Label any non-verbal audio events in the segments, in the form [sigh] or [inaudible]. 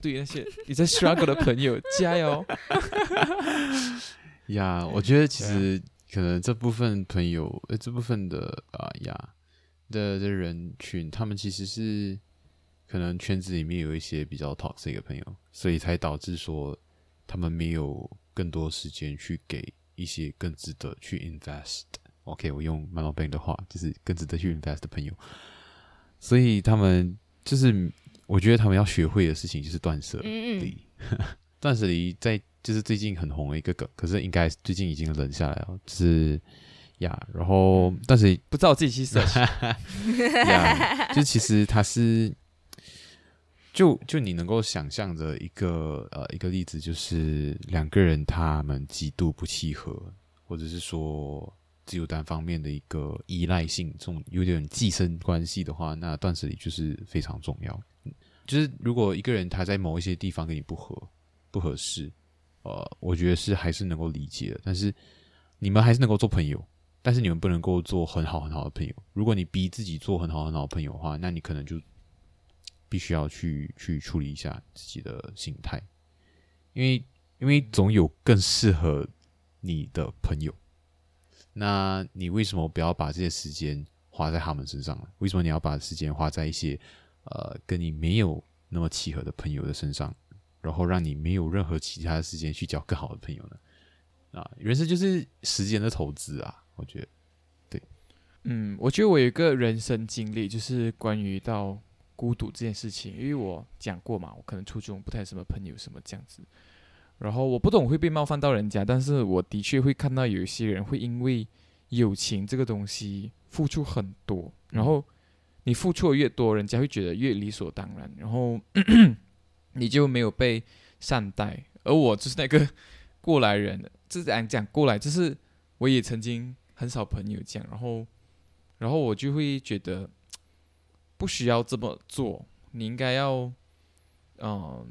对那些你在 struggle 的朋友，加油！[laughs] 呀，我觉得其实可能这部分朋友，呃，这部分的啊呀的的人群，他们其实是可能圈子里面有一些比较 toxic 的朋友，所以才导致说他们没有更多时间去给一些更值得去 invest。OK，我用 m a n o Bank 的话，就是更值得去 invest 的朋友，所以他们就是。我觉得他们要学会的事情就是断舍离。断舍离在就是最近很红的一个梗，可是应该最近已经冷下来了。就是呀，然后但是不知道自己去 [laughs] 舍呀，就其实他是就就你能够想象的一个呃一个例子，就是两个人他们极度不契合，或者是说只有单方面的一个依赖性，这种有点寄生关系的话，那断舍离就是非常重要。就是如果一个人他在某一些地方跟你不合、不合适，呃，我觉得是还是能够理解的。但是你们还是能够做朋友，但是你们不能够做很好很好的朋友。如果你逼自己做很好很好的朋友的话，那你可能就必须要去去处理一下自己的心态，因为因为总有更适合你的朋友。那你为什么不要把这些时间花在他们身上呢？为什么你要把时间花在一些？呃，跟你没有那么契合的朋友的身上，然后让你没有任何其他的时间去交更好的朋友呢？啊，人生就是时间的投资啊，我觉得，对，嗯，我觉得我有一个人生经历，就是关于到孤独这件事情，因为我讲过嘛，我可能初中不太什么朋友什么这样子，然后我不懂会被冒犯到人家，但是我的确会看到有一些人会因为友情这个东西付出很多，然后。你付出的越多，人家会觉得越理所当然，然后 [coughs] 你就没有被善待。而我就是那个过来人，这样讲过来，就是我也曾经很少朋友这样，然后，然后我就会觉得不需要这么做，你应该要，嗯，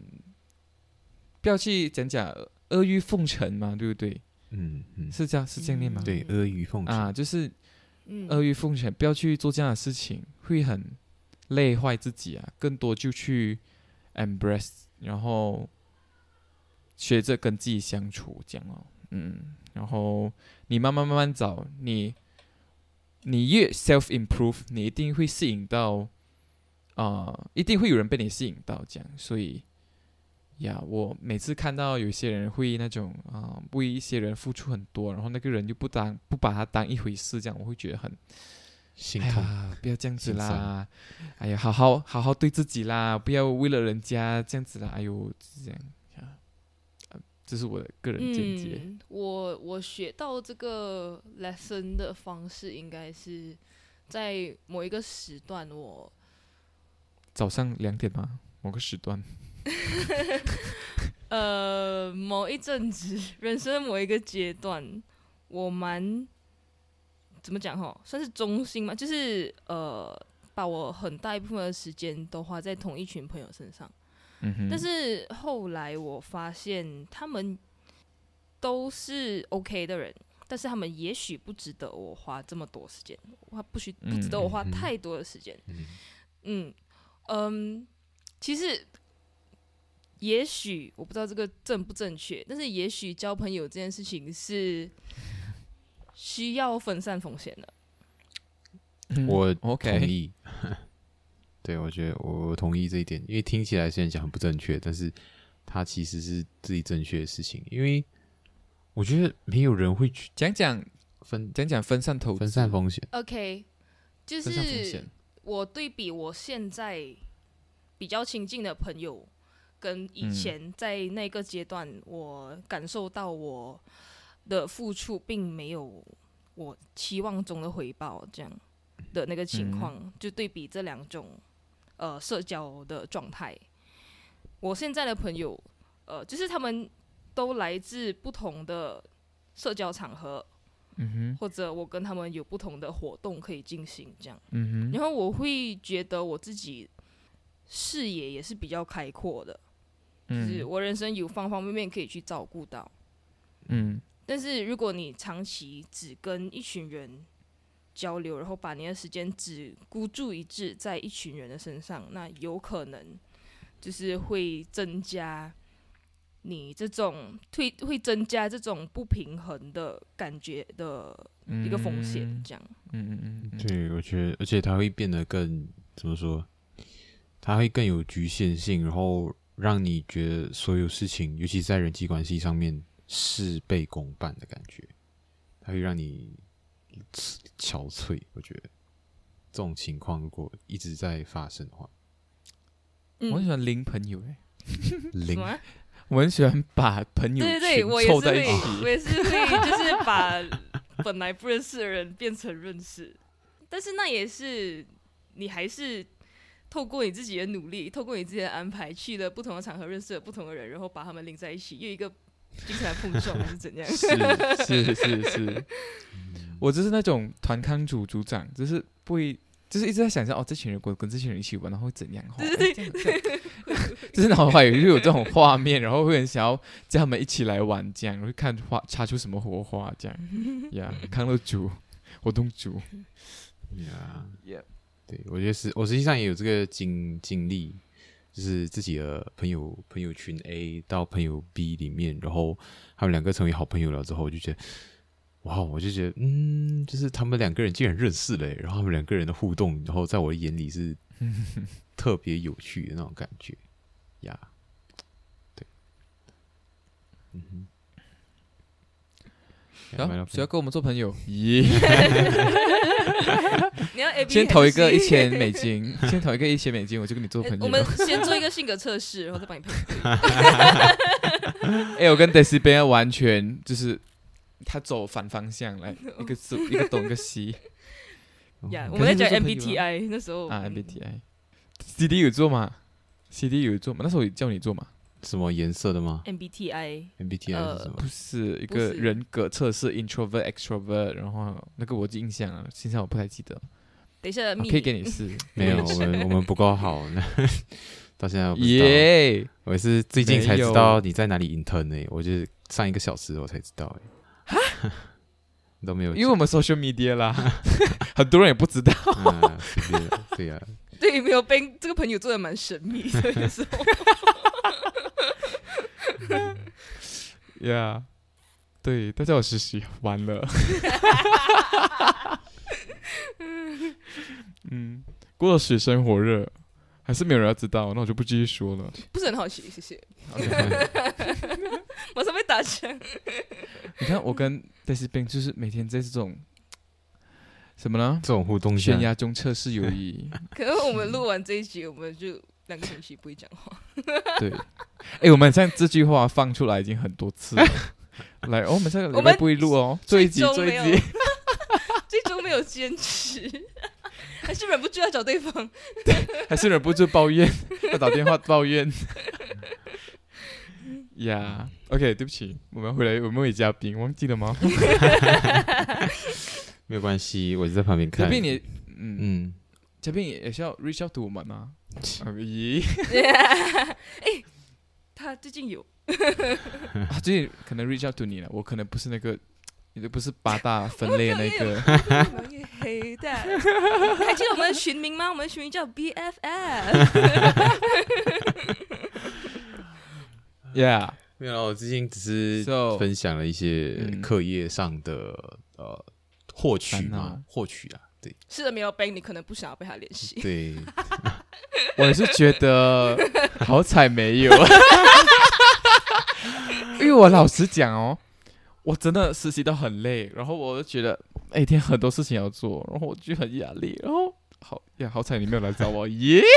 不要去讲讲阿谀奉承嘛，对不对？嗯嗯，是这样，是这样念吗？对，阿谀奉承啊，就是。阿谀奉承，不要去做这样的事情，会很累坏自己啊。更多就去 embrace，然后学着跟自己相处，这样哦。嗯，然后你慢慢慢慢找，你你越 self improve，你一定会吸引到啊，一定会有人被你吸引到，这样，所以。呀，我每次看到有些人会那种啊，为一些人付出很多，然后那个人就不当不把他当一回事，这样我会觉得很心痛。不要这样子啦！哎呀，好好好好对自己啦，不要为了人家这样子啦！哎呦，这样啊，这是我的个人见解。我我学到这个 lesson 的方式，应该是在某一个时段，我早上两点吗？某个时段。[laughs] 呃，某一阵子，[laughs] 人生某一个阶段，我蛮怎么讲哈，算是中心嘛，就是呃，把我很大一部分的时间都花在同一群朋友身上。嗯但是后来我发现，他们都是 OK 的人，但是他们也许不值得我花这么多时间，花不许不值得我花太多的时间。嗯嗯，其实。也许我不知道这个正不正确，但是也许交朋友这件事情是需要分散风险的。我同意，[laughs] 对我觉得我同意这一点，因为听起来虽然讲很不正确，但是它其实是自己正确的事情。因为我觉得没有人会去讲讲分讲讲分散投分散风险。OK，就是我对比我现在比较亲近的朋友。跟以前在那个阶段，我感受到我的付出并没有我期望中的回报，这样的那个情况，就对比这两种呃社交的状态。我现在的朋友，呃，就是他们都来自不同的社交场合。嗯哼，或者我跟他们有不同的活动可以进行，这样，嗯哼，然后我会觉得我自己视野也是比较开阔的，就是我人生有方方面面可以去照顾到，嗯，但是如果你长期只跟一群人交流，然后把你的时间只孤注一掷在一群人的身上，那有可能就是会增加。你这种会会增加这种不平衡的感觉的一个风险，这样。嗯嗯嗯，对，我觉得，而且它会变得更怎么说？它会更有局限性，然后让你觉得所有事情，尤其在人际关系上面事倍功半的感觉，它会让你憔悴。我觉得。这种情况如果一直在发生的话，我很喜欢零朋友，哎，零。[laughs] 我很喜欢把朋友对对对，我也是会，[laughs] 我也是会，就是把本来不认识的人变成认识，但是那也是你还是透过你自己的努力，透过你自己的安排，去了不同的场合认识了不同的人，然后把他们拎在一起，又一个精彩碰撞，还是怎样？是是是是，[laughs] 我就是那种团康组组长，就是不会。就是一直在想象哦，这群人跟跟这群人一起玩，然后会怎样？对对对，[laughs] 就是脑海里就有这种画面，然后会很想要叫他们一起来玩，这样会看花擦出什么火花，这样呀，[laughs] 康乐组活动组呀，对，我觉得是我实际上也有这个经经历，就是自己的朋友朋友群 A 到朋友 B 里面，然后他们两个成为好朋友了之后，我就觉得。哇，我就觉得，嗯，就是他们两个人竟然认识了，然后他们两个人的互动，然后在我的眼里是 [laughs] 特别有趣的那种感觉呀。对，嗯哼，好，谁要跟我们做朋友？[laughs] 咦，[laughs] 你要先投一个一千美金，[laughs] 先投一个一千美金，我就跟你做朋友。我们先做一个性格测试，然后再帮你配。[laughs] 哎，我跟 Daisy Ben 完全就是。他走反方向来，一个走 [laughs] 一个东一个西。呀，我们在讲 MBTI 那时候啊，MBTI，CD 有做吗？CD 有做吗？那时候叫你做吗？什么颜色的吗？MBTI，MBTI 是什么？不是一个人格测试，introvert extrovert，然后那个我的印象啊，现在我不太记得。等一下，可以给你试。[laughs] 没有，我们我们不够好，那 [laughs] 到现在我不知道。我是最近才知道你在哪里 intern 呢，我就上一个小时我才知道哎。[laughs] 都没有，因为我们 social media 啦，很多人也不知道。对呀，对，没有被这个朋友做的蛮神秘的，有时候。Yeah，对，他叫我实习，完了。嗯，过了水深火热。还是没有人要知道，那我就不继续说了。不是很好奇，谢谢。马上 [laughs] 被打枪。你看，我跟戴斯斌就是每天在这种什么呢？这种互动悬崖中测试友谊。[laughs] 可是我们录完这一集，我们就两个星期不会讲话。对。哎，我们像这句话放出来已经很多次了。来，我们这个礼拜不会录哦，这一集这一集。[laughs] 最终没有坚持。还是忍不住要找对方，还是忍不住抱怨，[laughs] 要打电话抱怨。[laughs] 呀，OK，对不起，我们回来，我们有嘉宾，忘记了吗？没有关系，我就在旁边看。嘉宾，你，嗯嗯，嘉宾也需要 reach out to 我们吗？咦，哎，他最近有，[laughs] 他最近可能 reach out to 你了，我可能不是那个。你都不是八大分类那个。黑的，还记得我们的群名吗？我们的群名叫 BFF。Yeah，没有，我最近只是分享了一些课业上的呃获取嘛，获取啊，对。是的，没有被你可能不想要被他联系。对，我是觉得好彩没有，[laughs] 因为我老实讲哦。我真的实习到很累，然后我就觉得每天很多事情要做，然后我就很压力，然后好呀，好彩你没有来找我耶！[laughs]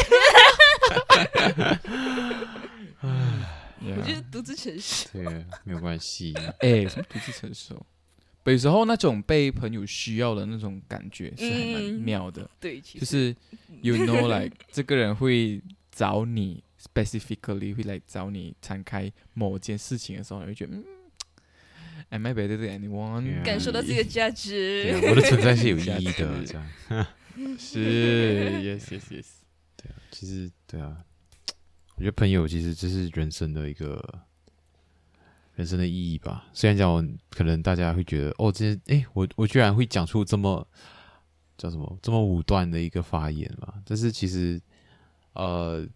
我觉得独自承受。[laughs] 对，没有关系。哎，什么独自承受？有时候那种被朋友需要的那种感觉是还蛮妙的。对，就是 [laughs] you know like 这个人会找你 specifically 会来找你展开某件事情的时候，你会觉得嗯，am I better than anyone？感受到自己的价值，我的存在是有意义的，[laughs] 这样是 yes yes yes。对啊，其实对啊，我觉得朋友其实这是人生的一个。人生的意义吧。虽然讲，可能大家会觉得，哦，这，哎，我我居然会讲出这么叫什么这么武断的一个发言嘛？但是其实，呃，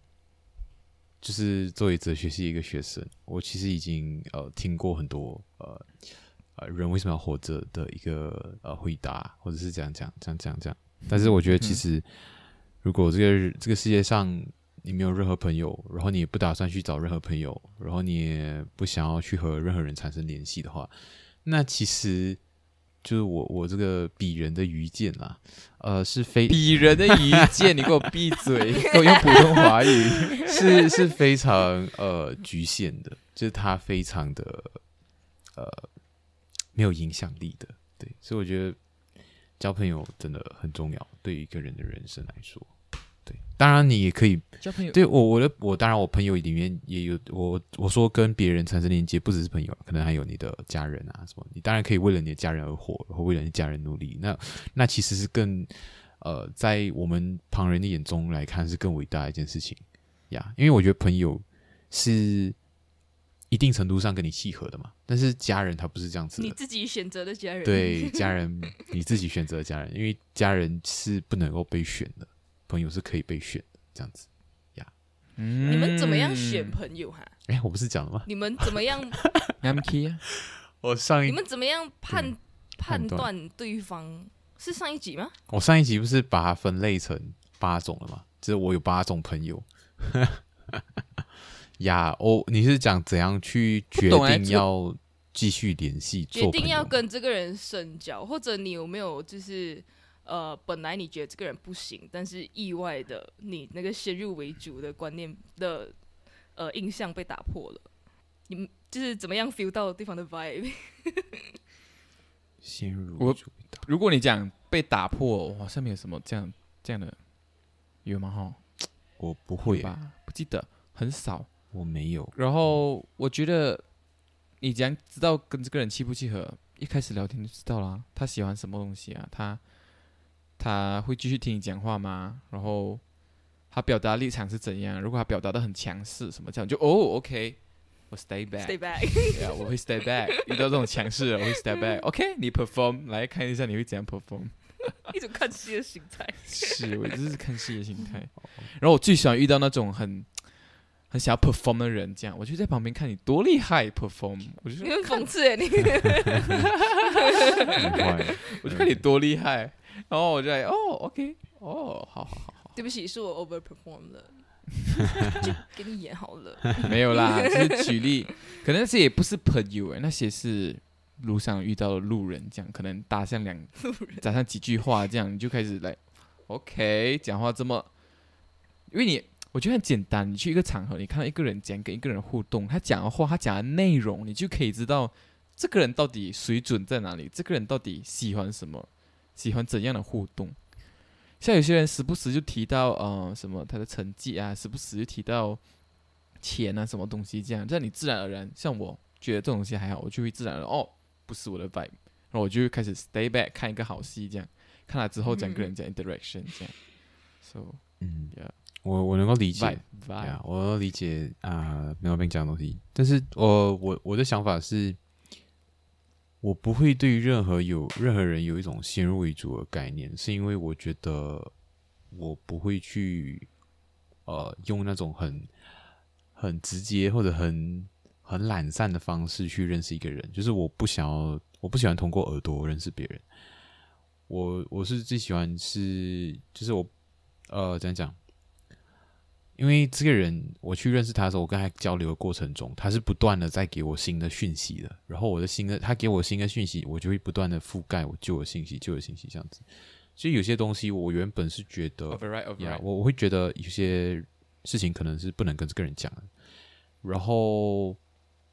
就是作为哲学系一个学生，我其实已经呃听过很多呃呃人为什么要活着的一个呃回答，或者是这样讲这样这样这样。但是我觉得，其实如果这个这个世界上，你没有任何朋友，然后你也不打算去找任何朋友，然后你也不想要去和任何人产生联系的话，那其实就是我我这个鄙人的愚见啦，呃，是非 [laughs] 鄙人的愚见，你给我闭嘴，给我用普通话语，[laughs] 是是非常呃局限的，就是他非常的呃没有影响力的，对，所以我觉得交朋友真的很重要，对于一个人的人生来说。对，当然你也可以交朋友。对我，我的我当然我朋友里面也有我我说跟别人产生连接，不只是朋友，可能还有你的家人啊什么。你当然可以为了你的家人而活，然后为了你家人努力。那那其实是更呃，在我们旁人的眼中来看是更伟大的一件事情呀。因为我觉得朋友是一定程度上跟你契合的嘛，但是家人他不是这样子。你自己选择的家人，对家人你自己选择的家人，因为家人是不能够被选的。朋友是可以被选的，这样子呀。你们怎么样选朋友哈？哎，我不是讲了吗？你们怎么样？[laughs] M K 啊，我上一你们怎么样判判断对方是上一集吗？我上一集不是把它分类成八种了吗？就是我有八种朋友呀。[laughs] 哦，你是讲怎样去决定要继续联系？决定要跟这个人深交，或者你有没有就是？呃，本来你觉得这个人不行，但是意外的，你那个先入为主的观念的呃印象被打破了。你们就是怎么样 feel 到对方的 vibe？先入我，如果你讲被打破，哇，上面有什么这样这样的有吗？哈，我不会吧，不记得，很少，我没有。然后我觉得你讲知道跟这个人契不契合，一开始聊天就知道啦，他喜欢什么东西啊，他。他会继续听你讲话吗？然后他表达立场是怎样？如果他表达的很强势，什么这样就哦，OK，我 stay back，stay back，对啊，我会 stay back。[laughs] 遇到这种强势，我会 stay back。OK，你 perform 来看一下你会怎样 perform。一种看戏的心态。是，我就是看戏的心态。然后我最喜欢遇到那种很很想要 perform 的人，这样我就在旁边看你多厉害 perform。我就你很讽刺哎，你。[laughs] [laughs] 我就看你多厉害。然后我就哦，OK，哦，好好好好，对不起，是我 overperform 了，[laughs] 就给你演好了。[laughs] 没有啦，就是举例，[laughs] 可能那些也不是朋友哎，那些是路上遇到的路人，这样可能搭上两，搭上几句话，这样你就开始来，OK，讲话这么，因为你我觉得很简单，你去一个场合，你看到一个人讲跟一个人互动，他讲的话，他讲的内容，你就可以知道这个人到底水准在哪里，这个人到底喜欢什么。喜欢怎样的互动？像有些人时不时就提到，呃，什么他的成绩啊，时不时就提到钱啊，什么东西这样，这样你自然而然，像我觉得这种东西还好，我就会自然而然，哦，不是我的 vibe，然后我就会开始 stay back 看一个好戏，这样。看了之后讲跟人家 interaction 这样。So，嗯，Yeah，我我能够理解，Yeah，我能理解啊，没有被讲的东西，但是我我我的想法是。我不会对任何有任何人有一种先入为主的概念，是因为我觉得我不会去呃用那种很很直接或者很很懒散的方式去认识一个人，就是我不想要，我不喜欢通过耳朵认识别人。我我是最喜欢是就是我呃怎样讲？因为这个人，我去认识他的时候，我跟他交流的过程中，他是不断的在给我新的讯息的。然后我的新的，他给我新的讯息，我就会不断的覆盖我旧的信息，旧的信息这样子。所以有些东西，我原本是觉得，呀，我我会觉得有些事情可能是不能跟这个人讲的。然后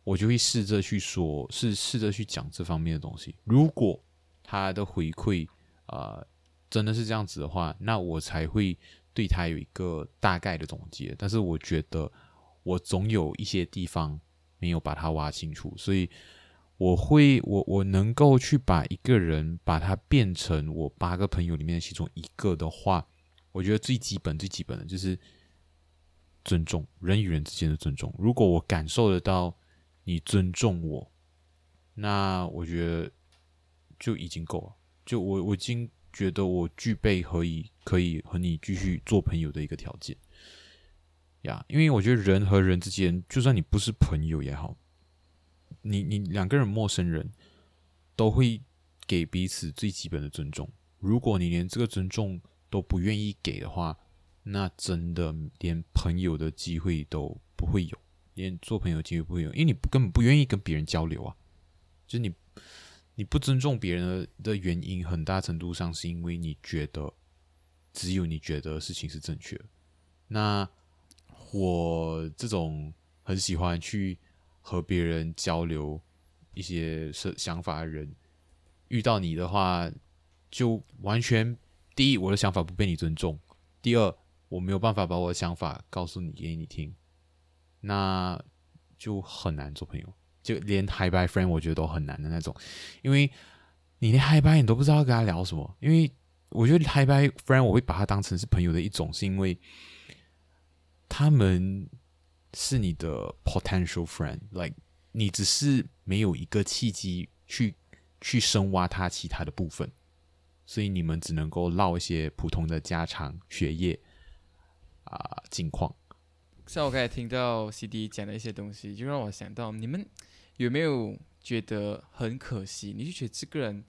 我就会试着去说，是试着去讲这方面的东西。如果他的回馈啊真的是这样子的话，那我才会对他有一个大概的总结。但是我觉得我总有一些地方没有把它挖清楚，所以我会我我能够去把一个人把他变成我八个朋友里面的其中一个的话，我觉得最基本最基本的就是尊重人与人之间的尊重。如果我感受得到你尊重我，那我觉得就已经够了。就我我已经觉得我具备可以可以和你继续做朋友的一个条件呀。因为我觉得人和人之间，就算你不是朋友也好，你你两个人陌生人，都会给彼此最基本的尊重。如果你连这个尊重都不愿意给的话，那真的连朋友的机会都不会有，连做朋友机会不会有，因为你根本不愿意跟别人交流啊。就是你你不尊重别人的原因，很大程度上是因为你觉得只有你觉得事情是正确。那我这种很喜欢去和别人交流一些是想法的人，遇到你的话，就完全第一，我的想法不被你尊重；第二，我没有办法把我的想法告诉你给你听，那就很难做朋友。就连 Hi Bye Friend 我觉得都很难的那种，因为你连 Hi Bye 你都不知道跟他聊什么。因为我觉得 Hi Bye Friend 我会把他当成是朋友的一种，是因为他们是你的 potential friend，like 你只是没有一个契机去去深挖他其他的部分，所以你们只能够唠一些普通的家常、学业啊、近况。像我刚才听到 CD 讲的一些东西，就让我想到你们。有没有觉得很可惜？你就觉得这个人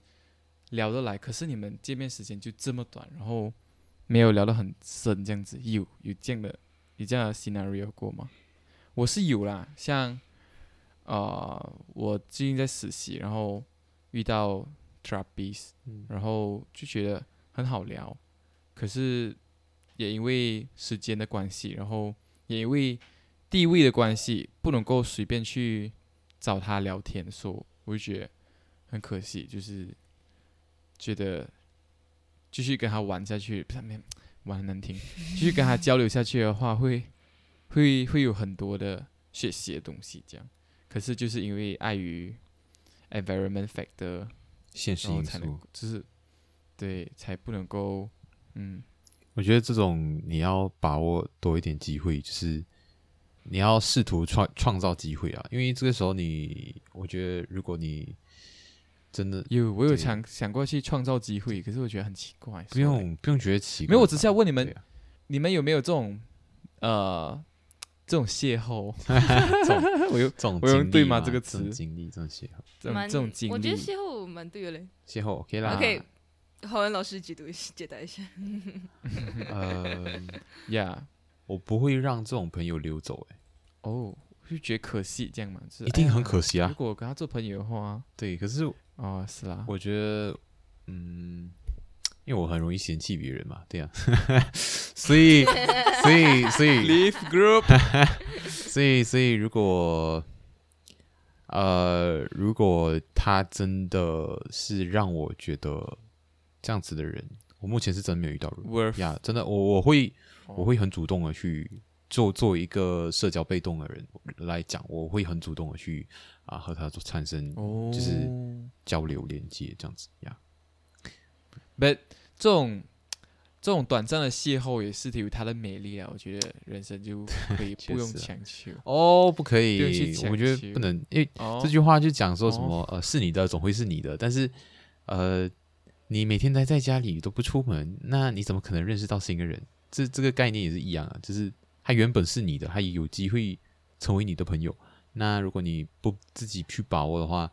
聊得来，可是你们见面时间就这么短，然后没有聊得很深，这样子有有这样的有这样的 scenario 过吗？我是有啦，像啊，我最近在实习，然后遇到 Trapeze，然后就觉得很好聊，可是也因为时间的关系，然后也因为地位的关系，不能够随便去。找他聊天的时候，我就觉得很可惜，就是觉得继续跟他玩下去，不是玩很难听，继续跟他交流下去的话，会会会有很多的学习的东西，这样。可是就是因为碍于 environment factor 现实因素，就是对才不能够，嗯，我觉得这种你要把握多一点机会，就是。你要试图创创造机会啊，因为这个时候你，我觉得如果你真的有，我有想想过去创造机会，可是我觉得很奇怪。不用不用觉得奇怪，没有，我只是要问你们，你们有没有这种呃这种邂逅？[laughs] 我用这种我用对吗？这个词经历这种邂逅，这种这种经历，我觉得邂逅蛮对的嘞。邂逅 OK 啦，OK，好文老师解读解答一下。呃，[laughs] Yeah。我不会让这种朋友溜走，哎，哦，就觉得可惜这样嘛，一定很可惜啊。如果跟他做朋友的话，对，可是哦，是啦，我觉得，嗯，因为我很容易嫌弃别人嘛，对呀，[laughs] 所以，所以，所以，[laughs] Leave group，[laughs] 所以，所以，如果，呃，如果他真的是让我觉得这样子的人，我目前是真没有遇到呀，真的，我我会。我会很主动的去做，作为一个社交被动的人来讲，我会很主动的去啊和他做产生就是交流连接这样子呀。But 这种这种短暂的邂逅也是有它的美丽啊，我觉得人生就可以不用强求哦，不可以，我觉得不能，因为这句话就讲说什么呃是你的总会是你的，但是呃你每天待在家里都不出门，那你怎么可能认识到新的人？这这个概念也是一样啊，就是他原本是你的，他也有机会成为你的朋友。那如果你不自己去把握的话，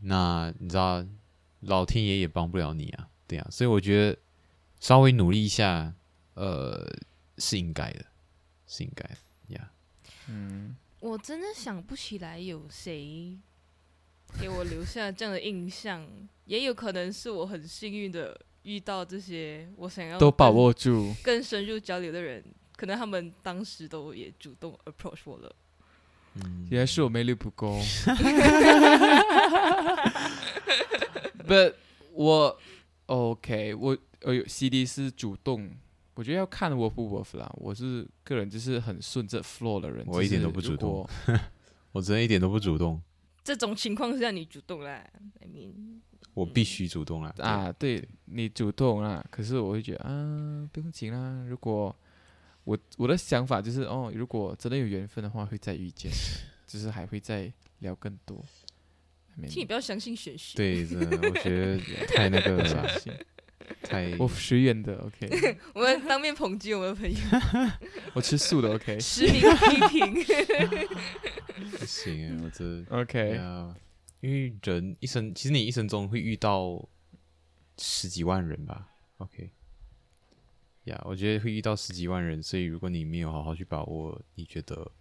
那你知道老天爷也帮不了你啊，对啊。所以我觉得稍微努力一下，呃，是应该的，是应该的呀。嗯，我真的想不起来有谁给我留下这样的印象，也有可能是我很幸运的。遇到这些我想要都把握住更深入交流的人，可能他们当时都也主动 approach 我了。嗯原来是我魅力不够。[laughs] But 我 OK，我呃有 CD 是主动，我觉得要看 worth 不 worth 啦。我是个人就是很顺着 flow 的人，我一点都不主动 [laughs] 我真的一点都不主动，这种情况下你主动啦，I mean，我必须主动啦。啊，对你主动啦，可是我会觉得啊，不用紧啦。如果我我的想法就是哦，如果真的有缘分的话，会再遇见，[laughs] 就是还会再聊更多。请你不要相信玄学。对，真的，我觉得太那个了太我随缘的，OK，[laughs] 我们当面抨击我们的朋友，[laughs] 我吃素的，OK，OK，、实名批评。不行欸，我这 OK，呀，因为人一生，其实你一生中会遇到十几万人吧？OK，呀我觉得会遇到十几万人，所以如果你没有好好去把握，你觉得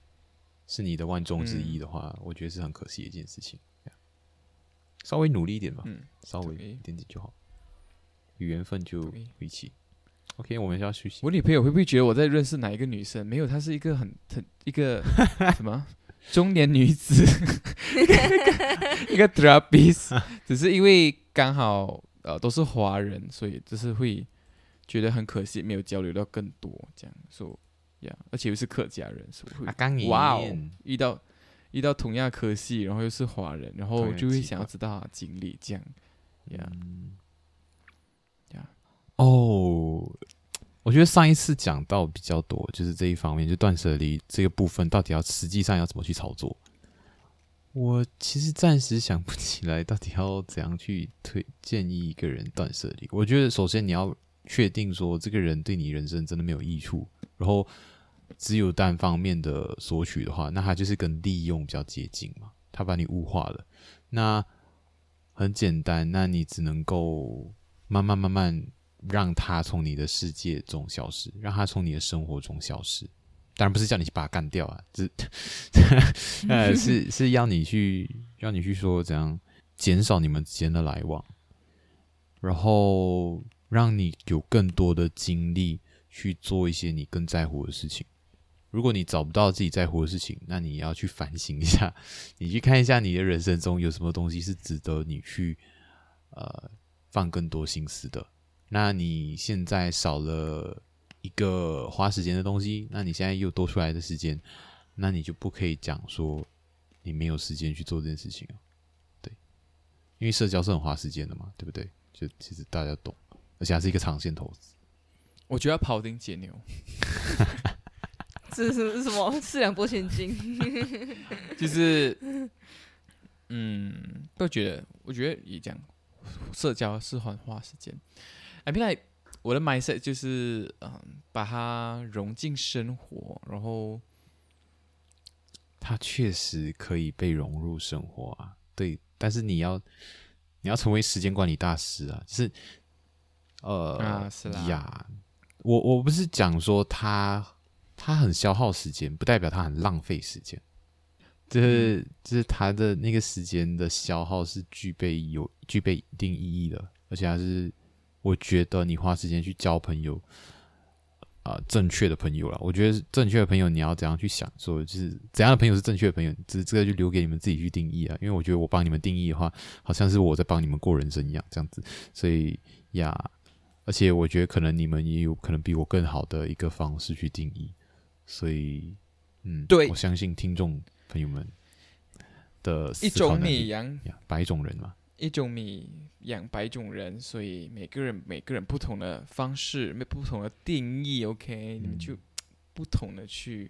是你的万中之一的话，我觉得是很可惜的一件事情。呀稍微努力一点吧，嗯，稍微一点点就好，有缘分就一起。OK，我们要休息。我女朋友会不会觉得我在认识哪一个女生？没有，她是一个很很一个 [laughs] 什么中年女子，[laughs] 一个 t r a p i s 只是因为刚好呃都是华人，所以就是会觉得很可惜，没有交流到更多这样。说呀，而且又是客家人，所以哇哦，遇到遇到同样科系，然后又是华人，然后就会想要知道他经历这样。呀。嗯。呀哦，我觉得上一次讲到比较多，就是这一方面，就断舍离这个部分，到底要实际上要怎么去操作？我其实暂时想不起来，到底要怎样去推建议一个人断舍离。我觉得首先你要确定说这个人对你人生真的没有益处，然后只有单方面的索取的话，那他就是跟利用比较接近嘛，他把你物化了。那很简单，那你只能够慢慢慢慢让他从你的世界中消失，让他从你的生活中消失。当然不是叫你去把他干掉啊，[laughs] [laughs] [laughs] 是呃是是要你去要你去说怎样减少你们之间的来往，然后让你有更多的精力去做一些你更在乎的事情。如果你找不到自己在乎的事情，那你要去反省一下，你去看一下你的人生中有什么东西是值得你去呃放更多心思的。那你现在少了一个花时间的东西，那你现在又多出来的时间，那你就不可以讲说你没有时间去做这件事情啊。对，因为社交是很花时间的嘛，对不对？就其实大家懂，而且还是一个长线投资。我觉得要庖丁解牛，[laughs] 这是什么？四两拨千斤。[laughs] 就是，嗯，都觉得，我觉得也讲，社交是很花时间。I mean like 我的 mindset 就是，嗯，把它融进生活，然后，它确实可以被融入生活啊，对，但是你要你要成为时间管理大师啊，就是呃啊是啦呀，我我不是讲说它它很消耗时间，不代表它很浪费时间，就是就是它的那个时间的消耗是具备有具备一定意义的，而且它是我觉得你花时间去交朋友。啊、正确的朋友了，我觉得正确的朋友你要怎样去想，说就是怎样的朋友是正确的朋友，这这个就留给你们自己去定义啊。因为我觉得我帮你们定义的话，好像是我在帮你们过人生一样，这样子。所以呀，而且我觉得可能你们也有可能比我更好的一个方式去定义，所以嗯，对我相信听众朋友们的一种考能力米养呀，百种人嘛，一种米养百种人，所以每个人每个人不同的方式，没不同的定义，OK，、你们就不同的去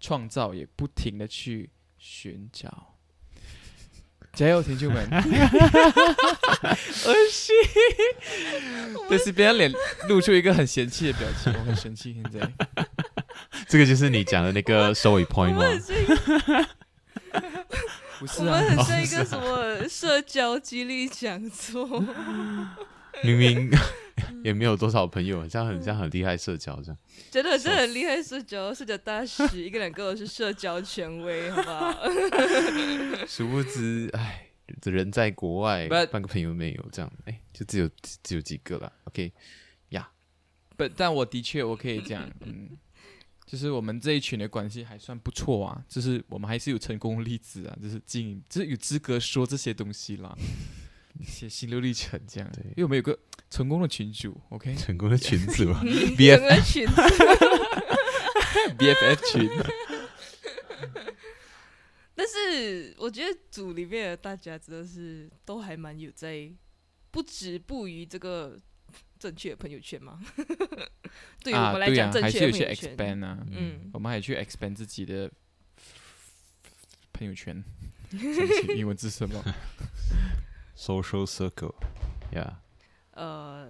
创造，也不停的去寻找。加油，听众们！[laughs] 恶心，但是别人脸露出一个很嫌弃的表情，我很生气。现在 [laughs] 这个就是你讲的那个收尾 point 吗？不是我啊们，很像一个什么社交激励讲座，[laughs] 明明也没有多少朋友，很像很像很厉害社交这样。真的真的很厉害，社交社交大使，一个两个都是社交权威，好不好？[laughs] 殊不知，哎，人在国外，But- 半个朋友没有，这样，哎，就只有只有几个了。OK，呀，不，但我的确我可以讲，嗯，就是我们这一群的关系还算不错啊，就是我们还是有成功例子啊，就是经营，就是有资格说这些东西啦，[laughs] 一些心路历程这样。对。因为我们有个成功的群主，OK，BFF 成功的裙子嘛整个群子 [laughs] [laughs] 群，但是我觉得组里面的大家真的是都还蛮有在不止步于这个正确的朋友圈吗。[laughs] 对于我啊，们来讲正确还是有去的朋友圈，expand 啊，嗯，我们还去 expand 自己的朋友圈。英文字是什么？[laughs] social circle，yeah，呃，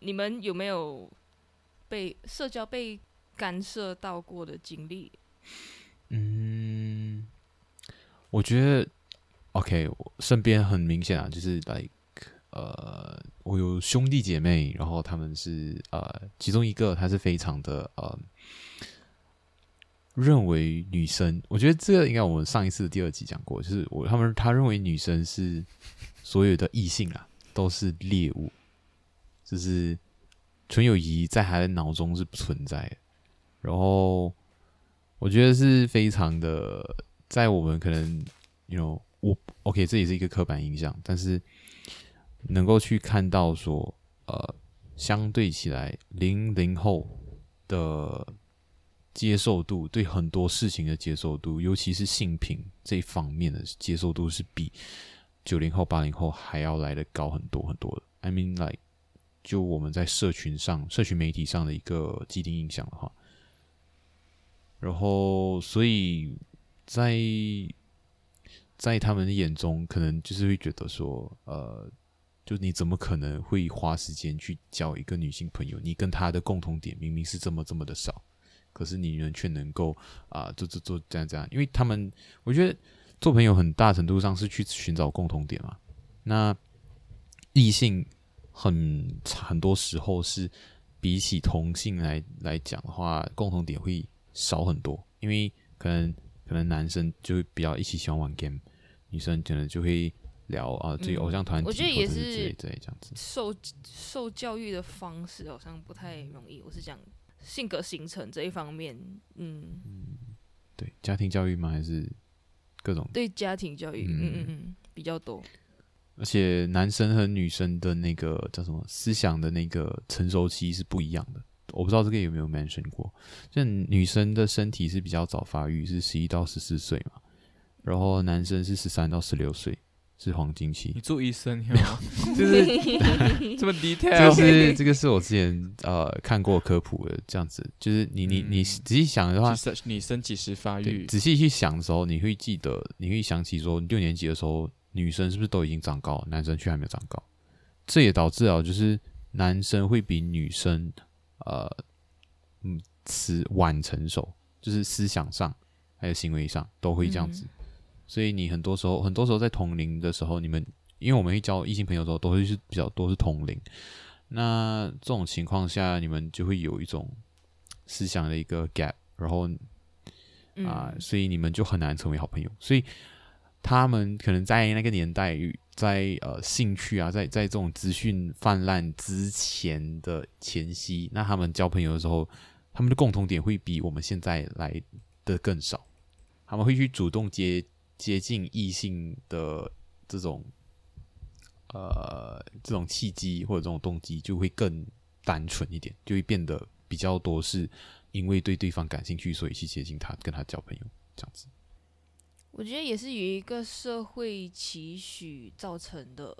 你们有没有被社交被干涉到过的经历？嗯，我觉得 OK，我身边很明显啊，就是 like 呃，我有兄弟姐妹，然后他们是呃，其中一个他是非常的呃，认为女生，我觉得这个应该我们上一次的第二集讲过，就是我他们他认为女生是所有的异性啊都是猎物，就是纯友谊在他的脑中是不存在的，然后我觉得是非常的，在我们可能，you know，我 OK，这也是一个刻板印象，但是能够去看到说，呃，相对起来，零零后的接受度，对很多事情的接受度，尤其是性平这一方面的接受度，是比九零后、八零后还要来的高很多很多的。I mean like，就我们在社群上、社群媒体上的一个既定印象的话，然后所以在在他们的眼中，可能就是会觉得说，呃，就你怎么可能会花时间去交一个女性朋友？你跟她的共同点明明是这么这么的少，可是你人却能够啊，做做做这样这样，因为他们我觉得做朋友很大程度上是去寻找共同点嘛。那异性很很多时候是比起同性来来讲的话，共同点会少很多，因为可能可能男生就会比较一起喜欢玩 game，女生可能就会聊啊自己偶像团体，我觉得也是是之类之类这样子。受受教育的方式好像不太容易。我是讲性格形成这一方面，嗯，对，家庭教育吗？还是各种？对家庭教育，嗯嗯嗯嗯，比较多。而且男生和女生的那个叫什么思想的那个成熟期是不一样的。我不知道这个有没有 mention 过，就女生的身体是比较早发育，是十一到十四岁嘛，然后男生是十三到十六岁，是黄金期你。做医生有吗？[laughs] 就是 [laughs] 这么 detail，这个是这个是我之前呃看过科普的，这样子就是你你你嗯仔细想的话，是你生几时发，育？仔细去想的时候，你会记得，你会想起说，六年级的时候，女生是不是都已经长高，男生却还没有长高？这也导致啊就是男生会比女生呃嗯迟晚成熟，就是思想上还有行为上都会这样子。所以你很多时候，很多时候在同龄的时候，你们因为我们会交异性朋友的时候，都会是比较多是同龄。那这种情况下，你们就会有一种思想的一个 gap，然后嗯啊、所以你们就很难成为好朋友。所以他们可能在那个年代，在呃兴趣啊，在在这种资讯泛滥之前的前夕，那他们交朋友的时候，他们的共同点会比我们现在来的更少。他们会去主动接接近异性的这种呃这种契机或者这种动机，就会更单纯一点，就会变得比较多是因为对对方感兴趣，所以去接近他，跟他交朋友这样子。我觉得也是有一个社会期许造成的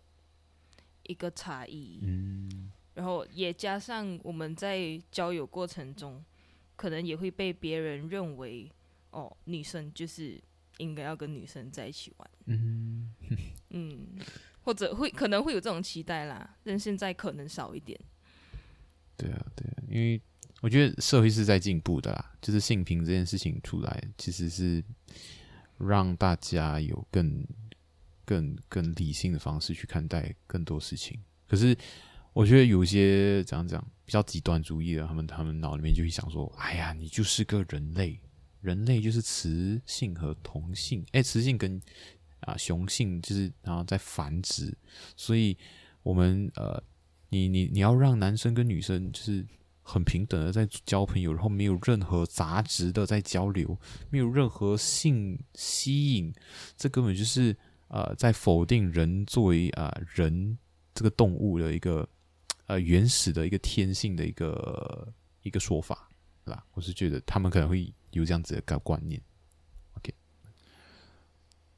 一个差异，嗯，然后也加上我们在交友过程中，可能也会被别人认为，哦，女生就是应该要跟女生在一起玩，嗯，[laughs] 嗯，或者会可能会有这种期待啦，但现在可能少一点。对啊，对啊，因为我觉得社会是在进步的啦，就是性平这件事情出来，其实是让大家有更、更、更理性的方式去看待更多事情。可是我觉得有些怎样讲比较极端主义的，他们他们脑里面就会想说：“哎呀，你就是个人类，人类就是雌性和同性，哎，雌性跟啊雄性就是然后在繁殖，所以我们呃，你你你要让男生跟女生就是很平等的在交朋友，然后没有任何杂质的在交流，没有任何性吸引，这根本就是呃在否定人作为啊人这个动物的一个呃原始的一个天性的一个一个说法，对吧？我是觉得他们可能会有这样子的个观念。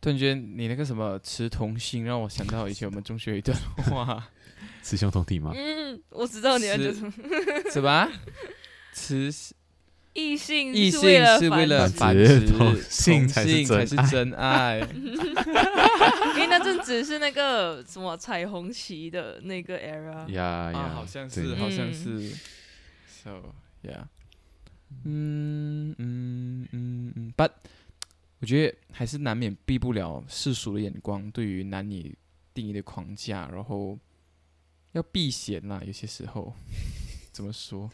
突然间，你那个什么雌同性，让我想到以前我们中学一段话，雌雄同体吗？嗯，我知道你要讲什么。什么？[laughs] 雌异性异性是为了繁殖，同性才是真爱。[laughs] 因为那阵子是那个什么彩虹旗的那个 era。呀啊，呀，好像是，好像嗯是。So yeah，嗯嗯嗯嗯，But 我觉得还是难免避不了世俗的眼光对于男女定义的框架，然后要避嫌啦。有些时候 [laughs] 怎么说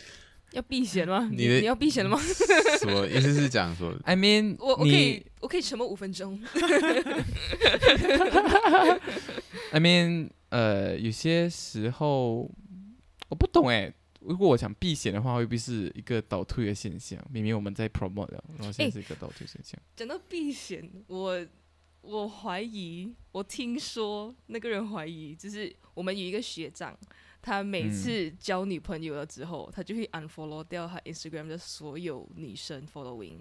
要避嫌吗？[laughs] 你的你要避嫌了吗？[laughs] 什么意思是讲说？I mean，我我可以我可以沉默五分钟。I mean，呃，有些时候我不懂哎。如果我想避嫌的话，未必是一个倒退的现象。明明我们在 promote 了，然后现在是一个倒退现象。讲到避嫌，我我怀疑，我听说那个人怀疑，就是我们有一个学长，他每次交女朋友了之后，他就会 unfollow 掉他 Instagram 的所有女生 following，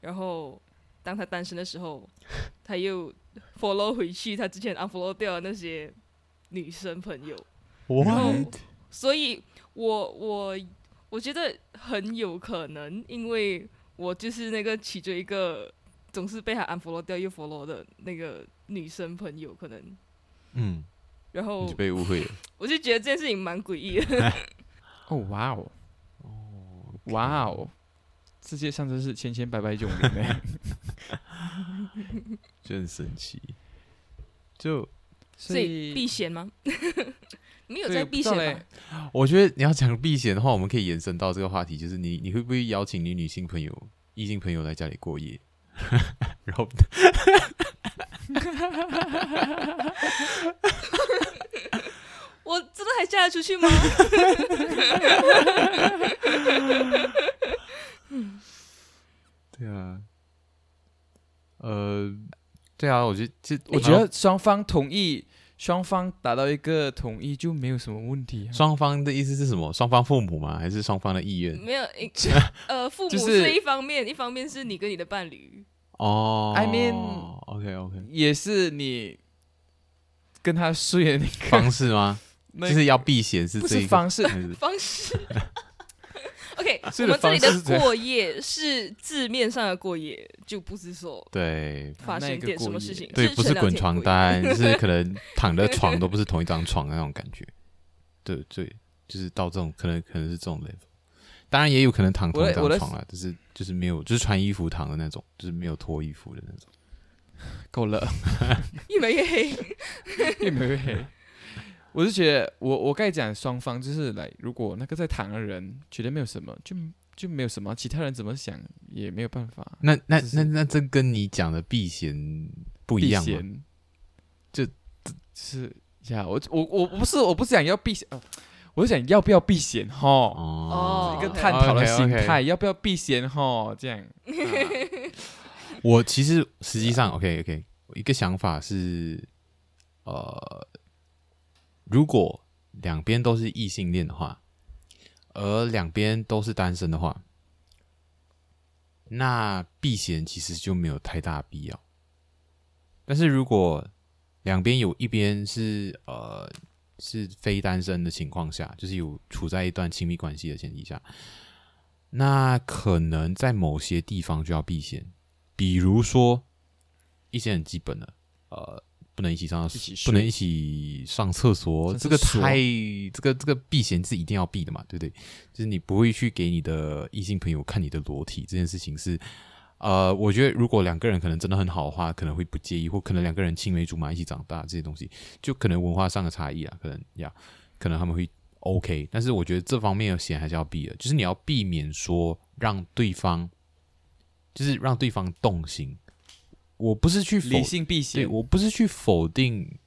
然后当他单身的时候，他又 follow 回去他之前 unfollow 掉的那些女生朋友，what？所以我我我觉得很有可能，因为我就是那个起着一个总是被他 unfollow 掉又 follow 的那个女生朋友，可能，嗯，然后你就被误会了。[laughs] 我就觉得这件事情蛮诡异的。[laughs] 哦，哇哦，哇哦，世界上真是千千百百种人呢。[laughs] 就很神奇。就所以避嫌吗？没有在避嫌嘞吗？。我觉得你要讲避嫌的话，我们可以延伸到这个话题，就是你你会不会邀请你女性朋友、异性朋友来家里过夜？[laughs] 然后 [laughs] 我真的还嫁得出去吗？[laughs] 对啊，呃，对啊，我觉得这我觉得双方同意，双方达到一个统一就没有什么问题、啊。双方的意思是什么？双方父母吗？还是双方的意愿？没有，[laughs] 呃，父母是是一方面，一方面是你跟你的伴侣。哦 I mean- OK OK，也是你跟他睡的那个方式吗？[laughs] 那就是要避嫌是不这方式，[laughs] 方式。OK，我所以的们这里的过夜是字面上的过夜，就不是说对发生点什么事情。对，不是滚。床单，就 [laughs] 是可能躺的床都不是同一张床的那种感觉。对对，就是到这种可能可能是这种 level。当然也有可能躺同一张床啦，就是就是没有，就是穿衣服躺的那种，就是没有脱衣服的那种。够了，[laughs] 越描越黑。[laughs] 越描越黑。我是觉得，我我刚才讲双方就是来，如果那个在躺的人觉得没有什么，就就没有什么，其他人怎么想也没有办法。那那就是那那这跟你讲的避嫌不一样就就是呀，我我我我不是我不是想要避嫌，呃，我是想要不要避嫌哈，哦，一个探讨的心态，要不要避嫌哈，这样。[laughs] 我其实实际上 OK OK，一个想法是，呃，如果两边都是异性恋的话，而两边都是单身的话，那避嫌其实就没有太大必要。但是如果两边有一边是呃是非单身的情况下，就是有处在一段亲密关系的前提下，那可能在某些地方就要避嫌。比如说一些很基本的，呃，不能一起上，一起不能一起上厕所，这个太这个这个避嫌是一定要避的嘛，对不对？就是你不会去给你的异性朋友看你的裸体，这件事情是，呃，我觉得如果两个人可能真的很好的话，可能会不介意，或可能两个人青梅竹马一起长大这些东西，就可能文化上的差异啊，可能呀，可能他们会 OK，但是我觉得这方面的嫌还是要避的，就是你要避免说让对方。就是让对方动心。我不是去否理性避对嫌，我不是去否定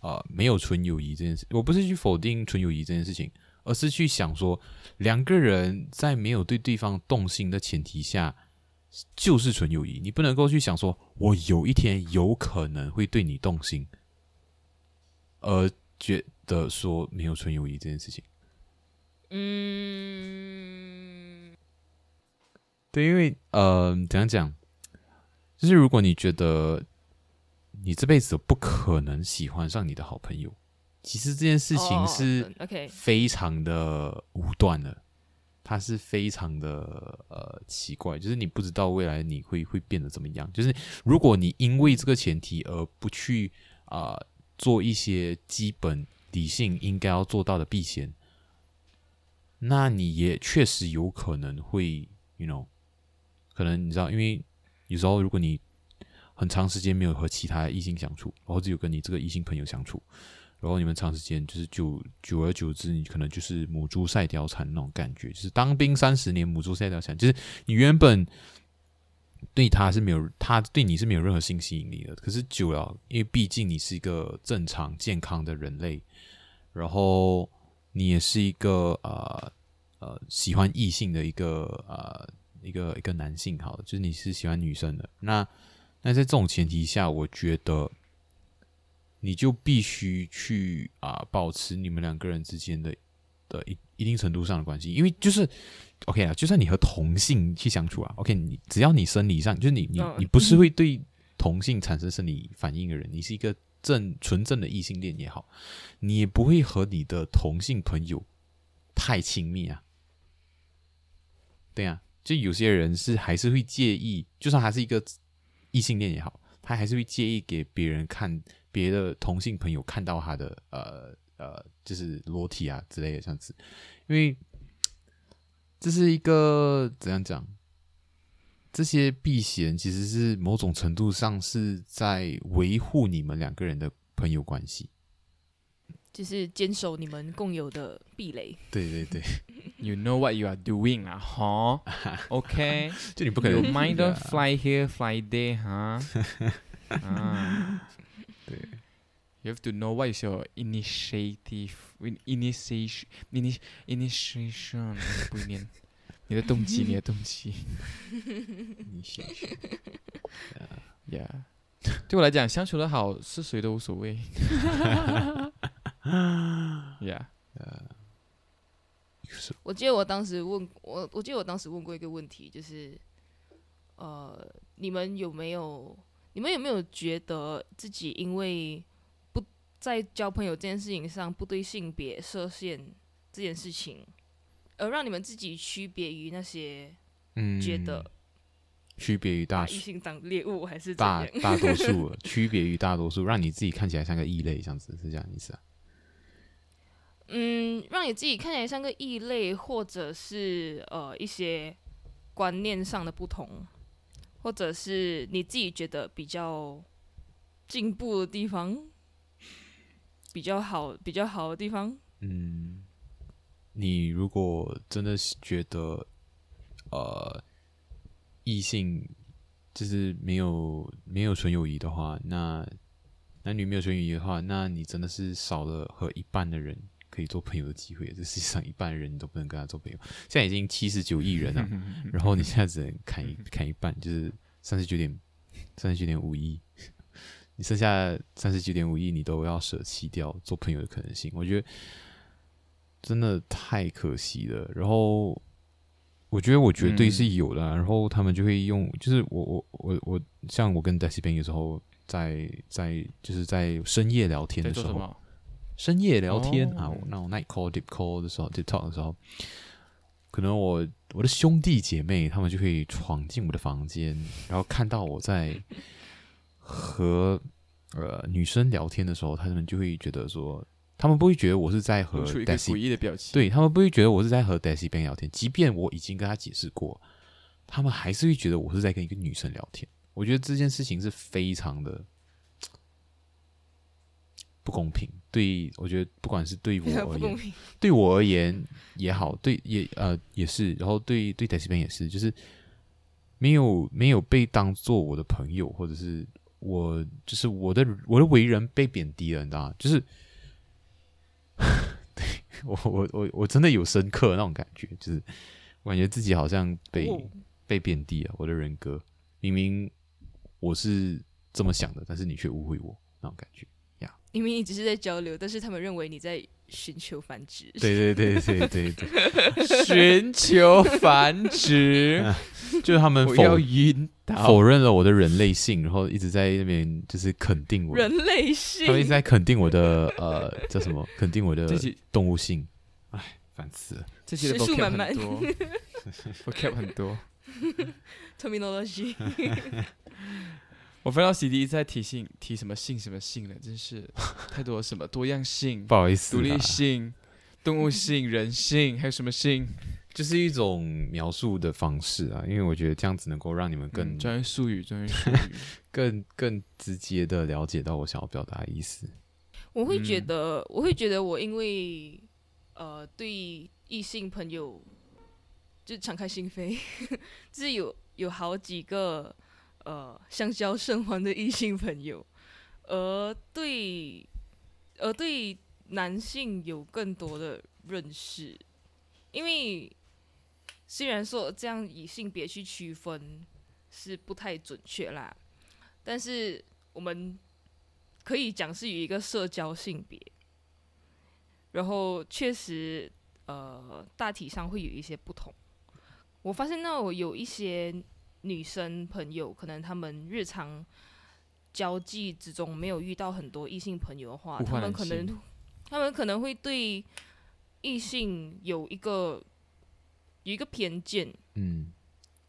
呃没有纯友谊这件事，我不是去否定纯友谊这件事情，而是去想说，两个人在没有对对方动心的前提下，就是纯友谊。你不能够去想说，我有一天有可能会对你动心，而觉得说没有纯友谊这件事情。嗯，对，因为呃，怎样讲，就是如果你觉得你这辈子不可能喜欢上你的好朋友，其实这件事情是非常的武断的，它是非常的呃奇怪，就是你不知道未来你会会变得怎么样。就是如果你因为这个前提而不去啊做一些基本理性应该要做到的避嫌。那你也确实有可能会，you know，可能你知道，因为有时候如果你很长时间没有和其他异性相处，然后只有跟你这个异性朋友相处，然后你们长时间就是久久而久之，你可能就是母猪赛貂蝉那种感觉，就是当兵三十年，母猪赛貂蝉，就是你原本对他是没有，他对你是没有任何性吸引力的，可是久了，因为毕竟你是一个正常健康的人类，然后。你也是一个呃呃喜欢异性的一个呃一个一个男性，好，就是你是喜欢女生的。那那在这种前提下，我觉得你就必须去啊保持你们两个人之间的的一一定程度上的关系，因为就是 OK 啊，就算你和同性去相处啊，OK，你只要你生理上就是你你你不是会对同性产生生理反应的人，你是一个。正纯正的异性恋也好，你也不会和你的同性朋友太亲密啊。对啊，就有些人是还是会介意，就算他是一个异性恋也好，他还是会介意给别人看别的同性朋友看到他的呃呃，就是裸体啊之类的这样子，因为这是一个怎样讲？这些避嫌其实是某种程度上是在维护你们两个人的朋友关系，就是坚守你们共有的壁垒。对对对，You know what you are doing 啊，哈，OK，就你不可能 mind fly here fly there 哈，啊，对，You have to know what is your initiative, initiation, initiation 不念。你的动机，你的动机。Yeah，对我来讲，相处的好是谁都无所谓。Yeah，我记得我当时问我，我记得我当时问过一个问题，就是，呃，你们有没有，你们有没有觉得自己因为不在交朋友这件事情上不对性别设限这件事情？而让你们自己区别于那些，嗯，觉得区别于大异性当猎物还是大大多数 [laughs] 区别于大多数，让你自己看起来像个异类，这样子是这样意思啊？嗯，让你自己看起来像个异类，或者是呃一些观念上的不同，或者是你自己觉得比较进步的地方，比较好比较好的地方，嗯。你如果真的是觉得，呃，异性就是没有没有纯友谊的话，那男女没有纯友谊的话，那你真的是少了和一半的人可以做朋友的机会。这世界上一半人你都不能跟他做朋友。现在已经七十九亿人了，[laughs] 然后你现在只能砍一砍一半，就是三十九点三十九点五亿，[laughs] 你剩下三十九点五亿，你都要舍弃掉做朋友的可能性。我觉得。真的太可惜了。然后我觉得我绝对是有的。然后他们就会用，就是我我我我，像我跟 Daisy Ben 有时候在在就是在深夜聊天的时候，深夜聊天啊，那种 night call deep call 的时候，deep talk 的时候，可能我我的兄弟姐妹他们就会闯进我的房间，然后看到我在和呃女生聊天的时候，他们就会觉得说。他们不会觉得我是在和 Daisy 的表情，对他们不会觉得我是在和 Daisy 边聊天，即便我已经跟他解释过，他们还是会觉得我是在跟一个女生聊天。我觉得这件事情是非常的不公平。对，我觉得不管是对我 [laughs] 而言，对我而言也好，对也呃也是，然后对对 Daisy 边也是，就是没有没有被当做我的朋友，或者是我就是我的我的为人被贬低了，你知道吗？就是。[laughs] 对，我我我我真的有深刻那种感觉，就是我感觉自己好像被、哦被贬低了，我的人格明明我是这么想的，但是你却误会我那种感觉。明明你只是在交流，但是他们认为你在寻求繁殖。对对对对对对，寻求繁殖，[laughs] 就是他们否。否认了我的人类性，然后一直在那边就是肯定我，人类性他们一直在肯定我的呃叫什么？[laughs] 肯定我的动物性。哎，烦死了。这些的时速 vocab 满满很多，vocab 很多。[laughs] terminology，我翻到 CD 在提醒提什么性什么性了，真是 [laughs] 太多什么多样性不、好意思独立，性、动物性、人性，还有什么性？就是一种描述的方式啊，因为我觉得这样子能够让你们更、嗯专业术语，专业术语。[laughs] 更更直接的了解到我想要表达的意思。我会觉嗯得，我会觉得我因为呃对异性朋友就敞开心扉，[laughs] 就是有有好几个呃相交甚欢的异性朋友，而对而对男性有更多的认识，因为虽然说这样以性别去区分是不太准确啦，但是我们可以讲是有一个社交性别，然后确实呃大体上会有一些不同。我发现到有一些女生朋友，可能他们日常交际之中没有遇到很多异性朋友的话，她物化男们可能 [laughs] 性她们可能会对异性有一个有一个偏见，嗯，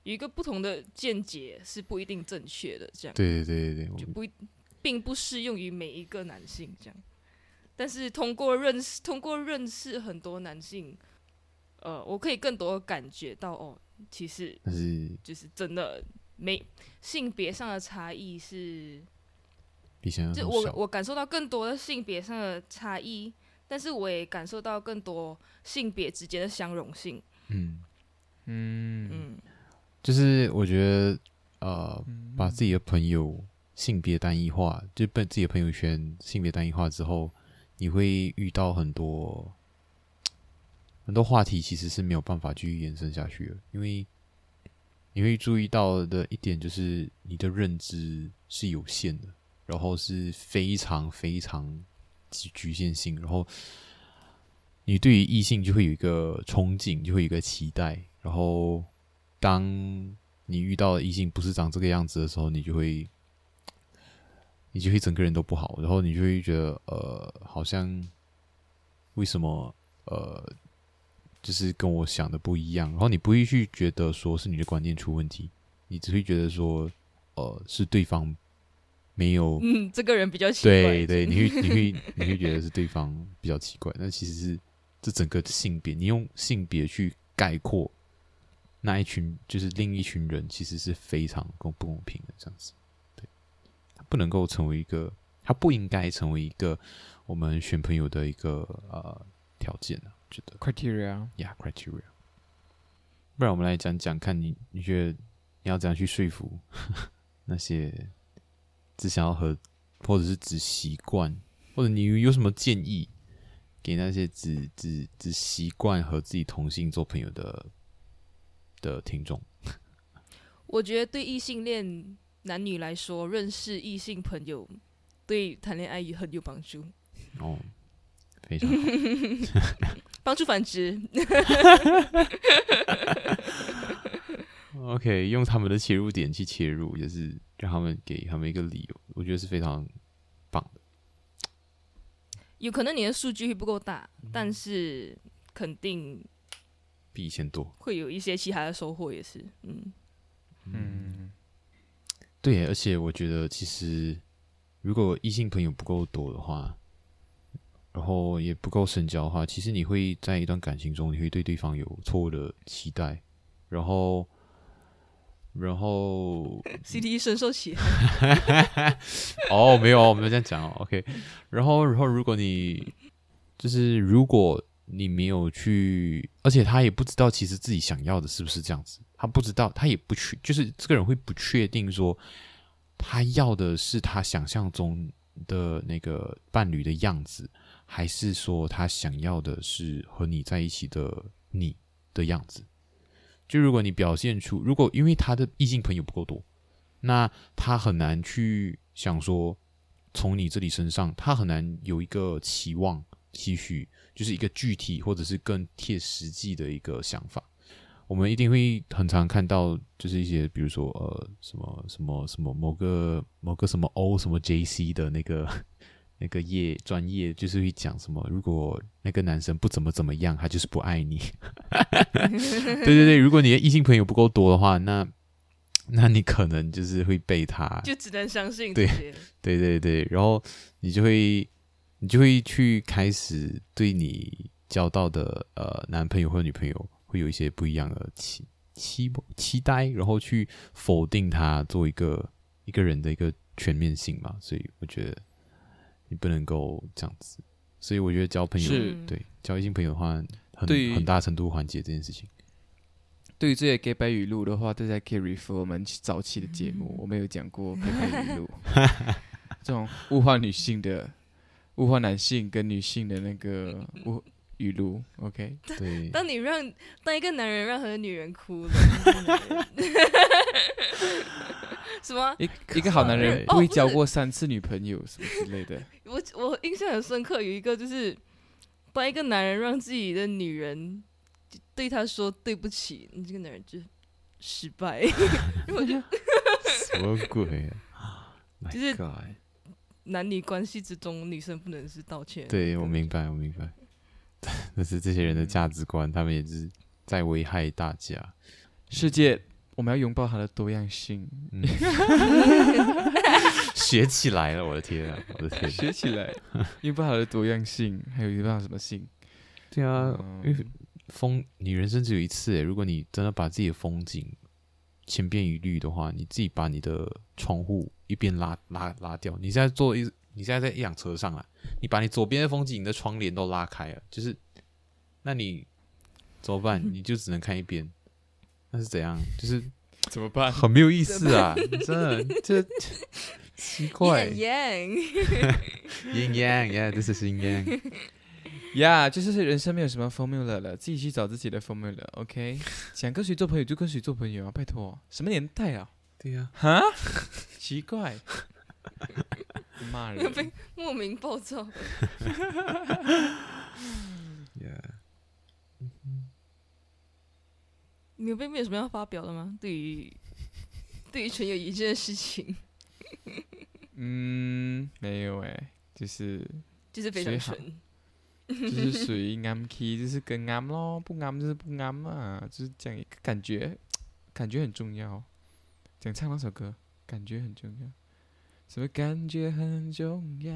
有一个不同的见解是不一定正确的，这样。对对对对对，就不并不适用于每一个男性这样。但是通过认识，通过认识很多男性，呃，我可以更多感觉到哦，其实但是就是真的没性别上的差异是，比想象就我。我感受到更多的性别上的差异，但是我也感受到更多性别之间的相容性。嗯，嗯，嗯，就是我觉得呃，嗯把自己的朋友性别单一化，就被自己的朋友圈性别单一化之后，你会遇到很多很多话题，其实是没有办法继续延伸下去的，因为你会注意到的一点就是你的认知是有限的，然后是非常非常局限性，然后你对于异性就会有一个憧憬，就会有一个期待，然后当你遇到的异性不是长这个样子的时候，你就会，你就会整个人都不好，然后你就会觉得，呃，好像为什么，呃，就是跟我想的不一样，然后你不会去觉得说是你的观念出问题，你只会觉得说，呃，是对方没有，嗯，这个人比较奇怪。对对，你会你会 [laughs] 你会觉得是对方比较奇怪，但其实是这整个性别，你用性别去概括那一群就是另一群人，其实是非常公不公平的这样子。对，他不能够成为一个，他不应该成为一个我们选朋友的一个呃条件啊，觉得 criteria，呀 criteria。不然我们来讲讲看你，你觉得你要怎样去说服 [laughs] 那些只想要和，或者是只习惯，或者你有什么建议给那些只只只习惯和自己同性做朋友的的听众？[laughs] 我觉得对异性恋男女来说，认识异性朋友对谈恋爱也很有帮助，哦，非常好。[laughs] 帮助繁殖。OK，用他们的切入点去切入，也是让他们给他们一个理由，我觉得是非常棒的。有可能你的数据会不够大，嗯但是肯定比以前多。会有一些其他的收获，也是。嗯，嗯，对，而且我觉得其实如果异性朋友不够多的话，然后也不够深交的话，其实你会在一段感情中，你会对对方有错误的期待，然后，然后 [laughs] CT 深受其害。哦，没有，我没有这样讲哦。OK，然后，然后如果你就是如果你没有去，而且他也不知道其实自己想要的是不是这样子，他不知道，他也不确，就是这个人会不确定说他要的是他想象中的那个伴侣的样子，还是说他想要的是和你在一起的你的样子？就如果你表现出，如果因为他的异性朋友不够多，那他很难去想说从你这里身上，他很难有一个期望、期许，就是一个具体或者是更贴实际的一个想法。我们一定会很常看到，就是一些比如说呃什么什么什么某个某个什么 O 什么 JC 的那个那个业专业，就是会讲什么，如果那个男生不怎么怎么样，他就是不爱你。[laughs] 对对对，如果你的异性朋友不够多的话，那那你可能就是会被他，就只能相信对。对对对，然后你就会你就会去开始对你交到的呃男朋友或者女朋友会有一些不一样的期期期待，然后去否定他做一个一个人的一个全面性嘛，所以我觉得你不能够这样子，所以我觉得交朋友对交异性朋友的话，很对很大程度缓解这件事情。对于这些 gay 白语录的话，大家可以 refer 我们早期的节目，我们有讲过 gay 白语录，[laughs] 这种物化女性的、物化男性跟女性的那个物语录。OK，对，[laughs] 当你让当一个男人让和女人哭了，[laughs] 什么？一一个好男人对不会交过三次女朋友什么之类的。我我印象很深刻，有一个就是当一个男人让自己的女人对他说对不起，你这个男人就失败。[laughs] 因为我觉得什么鬼？My 就是 God 男女关系之中，女生不能是道歉。对，我明白，我明白。[laughs] 但是这些人的价值观，他们也是在危害大家。世界，我们要拥抱它的多样性，嗯，[laughs] 学起来了，我的天啊，我的天！学起来，[laughs] 拥抱它的多样性，还有拥抱什么性？对啊，因为嗯风，你人生只有一次诶。如果你真的把自己的风景千篇一律的话，你自己把你的窗户一边拉拉拉掉。你现在做一，你现在在一辆车上啊，你把你左边的风景你的窗帘都拉开了，就是，那你怎么办？[laughs] 你就只能看一边，那是怎样？就是怎么办？很没有意思啊！真的，这奇怪。Yang [laughs] Yin Yang Yeah，this is Yin Yang。呀就是人生没有什么 formula 了，自己去找自己的 formula。OK，想跟谁做朋友就跟谁做朋友啊，拜托，什么年代啊？对呀、哈，奇怪，骂人。被莫名暴躁。[laughs] Yeah，你有没有什么要发表的吗？对于对于纯友谊这件事情，嗯，没有哎，就是就是非常纯。就是属于啱 key，就是跟啱咯，不啱就是不啱啊，就是这样一个感觉，感觉很重要。讲唱那首歌，感觉很重要，什么感觉很重要？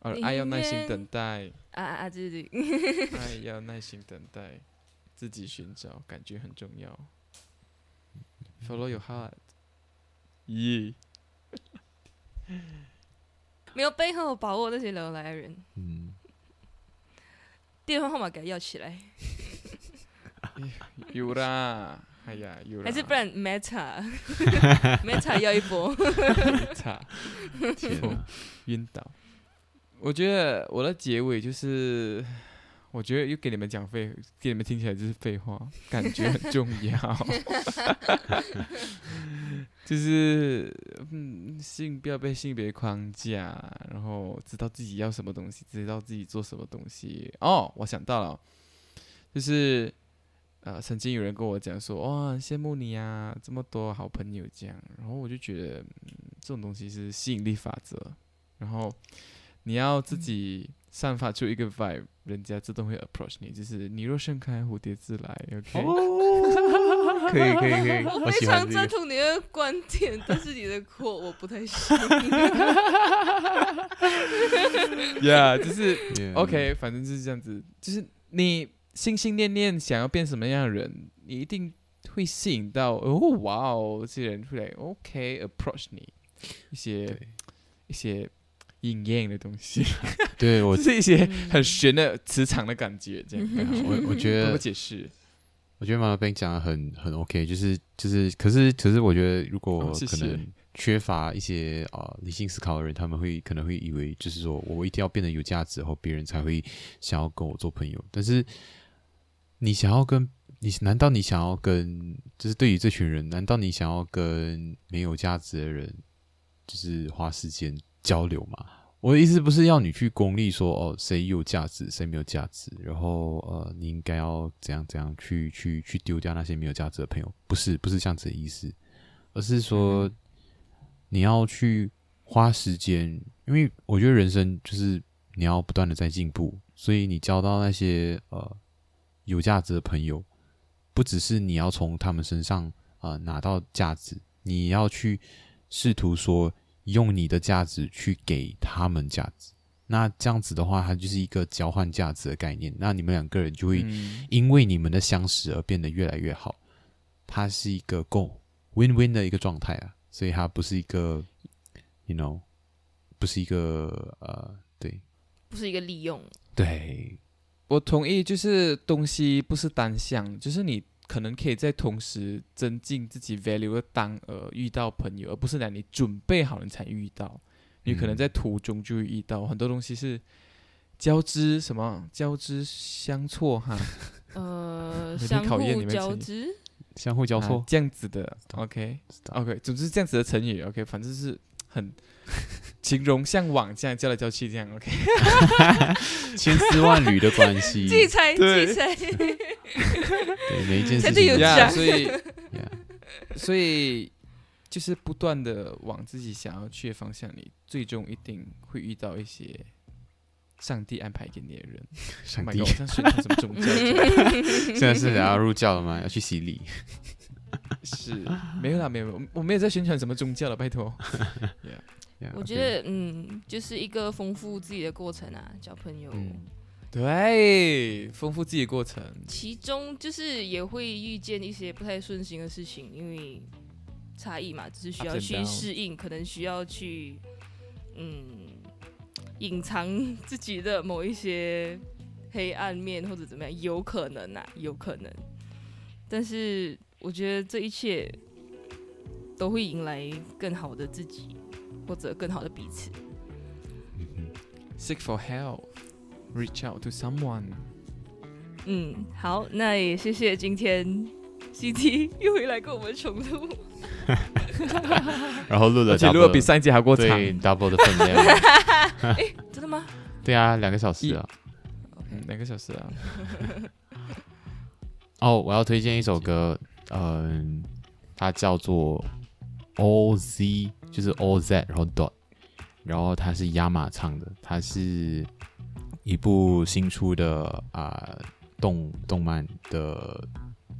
哦，爱要耐心等待，啊啊啊！对对对，爱要耐心等待，自己寻找，感觉很重要。Follow your heart，咦、[laughs] 没有背后把握那些聊得来的人，嗯，电话号码给他要起来，[laughs] 有啦，哎呀，有啦，还是不然 Meta [laughs] Meta 要一波。差。天哪，[laughs] 晕倒。我觉得我的结尾就是，我觉得又给你们讲废，给你们听起来就是废话，感觉很重要。[laughs] 就是，嗯，性不要被性别框架，然后知道自己要什么东西，知道自己做什么东西。哦，我想到了，就是，呃，曾经有人跟我讲说，哇，很羡慕你啊，这么多好朋友这样。然后我就觉得，嗯，这种东西是吸引力法则，然后你要自己散发出一个 vibe，人家自动会 approach 你，就是你若盛开，蝴蝶自来。[laughs] OK，、可以可以可 [laughs] 以，我非。常赞同你的观点，但是你的 quote 我不太行。[laughs] yeah，就是 Yeah OK，反正就是这样子，就是你心心念念想要变什么样的人，你一定会吸引到哦，哇哦，这些人会来 OK approach 你一些一些阴艳的东西，[laughs] 对我 [laughs] 是一些嗯很玄的磁场的感觉，这样。我我觉得 [laughs] 怎么解释？我觉得妈妈 Ben 讲的很很 OK，就是就是，可是可是我觉得如果可能缺乏一些啊理性思考的人，他们会可能会以为就是说我一定要变得有价值后，别人才会想要跟我做朋友。但是你想要跟你，难道你想要跟就是对于这群人，难道你想要跟没有价值的人，就是花时间交流吗？我的意思不是要你去功利说哦，谁有价值，谁没有价值，然后呃，你应该要怎样怎样去去去丢掉那些没有价值的朋友，不是不是这样子的意思，而是说你要去花时间，因为我觉得人生就是你要不断的在进步，所以你交到那些呃有价值的朋友，不只是你要从他们身上啊、呃拿到价值，你要去试图说。用你的价值去给他们价值，那这样子的话，它就是一个交换价值的概念。那你们两个人就会嗯因为你们的相识而变得越来越好。它是一个够 win win 的一个状态啊，所以它不是一个，you know，不是一个呃，对不是一个利用。对，我同意，就是东西不是单向，就是你可能可以在同时增进自己 value 的当呃遇到朋友，而不是让你准备好了你才遇到，你可能嗯在途中就会遇到很多东西是交织什么交织相错哈，[laughs] 呃，相考验互交织，相互交错。啊，这样子的，OK。OK，总之这样子的成语，OK，反正是很形容向往这样叫来叫去这样，OK，[laughs] 千丝万缕的关系，自己猜，自对己猜。对每一件事情所以 [laughs] 所以就是不断的往自己想要去的方向，里最终一定会遇到一些上帝安排给你的人。上 Oh 帝 god，我像宣传什么宗教？[laughs] 现在是想要入教了吗？要去洗礼？[laughs] 是没有啦，没有，我我没有在宣传什么宗教了，拜托。[laughs] 我觉得，嗯，就是一个丰富自己的过程啊，交朋友。嗯对，丰富自己的过程。其中就是也会遇见一些不太顺心的事情，因为差异嘛，只是需要去适应，可能需要去嗯隐藏自己的某一些黑暗面或者怎么样，有可能啊，有可能。但是我觉得这一切都会迎来更好的自己，或者更好的彼此。Seek for help, reach out to someone。嗯，好，那也谢谢今天 CT [laughs] 又回来跟我们重录。[laughs] 然后录了而且录的比上一集还过长。对 double 的分量，[laughs] 哎真的吗？对啊，两个小时啊。嗯，两个小时啊。哦，我要推荐一首歌，嗯，它叫做 O Z，就是 O Z，然后 dot，然后它是亚马唱的，它是一部新出的啊、动动漫的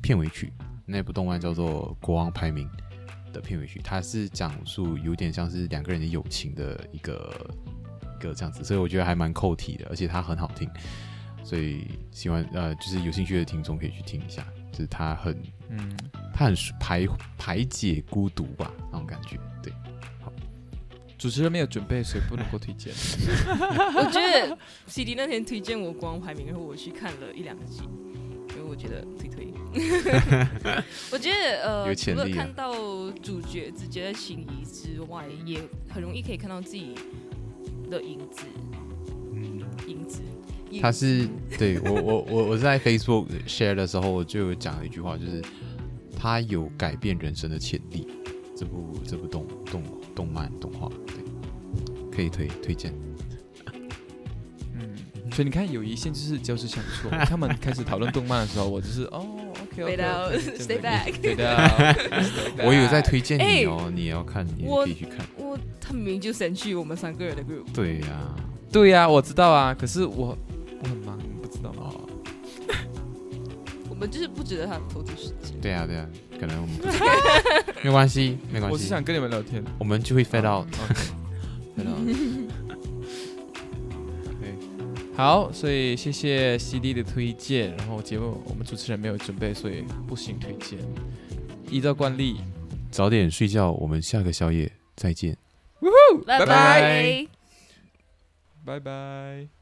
片尾曲，那部动漫叫做《国王排名》的片尾曲，它是讲述有点像是两个人的友情的一个一个这样子，所以我觉得还蛮扣题的，而且它很好听。所以喜欢呃，就是有兴趣的听众可以去听一下，就是他很嗯，他很排排解孤独吧那种感觉，对，主持人没有准备，所以不能够推荐。[laughs] 我觉得 CD 那天推荐我国王排名，然后我去看了一两集，因为我觉得推推。[laughs] 我觉得呃，除 [laughs] 有潜力啊了看到主角之间的情谊之外，也很容易可以看到自己的影子，嗯，影子。他是对我我我我在 Facebook share 的时候，我就有讲了一句话，就是他有改变人生的潜力。这部这部动动动漫动画，对，可以推推荐。嗯，所以你看，友谊线就是交织相错。他们开始讨论动漫的时候，我就是哦，OK OK，Fade out, stay back 对的。我有在推荐你哎哦，你也要看，你也我可以去看。我他明明就删去我们三个人的 group，对呀、对呀、我知道啊，可是我我很忙，你不知道吗？哦，[laughs] 我们就是不值得他投资时间。对呀、对呀、可能我们不知道没关系，没关系，我是想跟你们聊天。我们就会 fade out。[laughs] fade out。[laughs] 好，所以谢谢 CD 的推荐，然后节目我们主持人没有准备，所以不行推荐。依照惯例，早点睡觉，我们下个宵夜再见。拜拜拜拜。拜拜。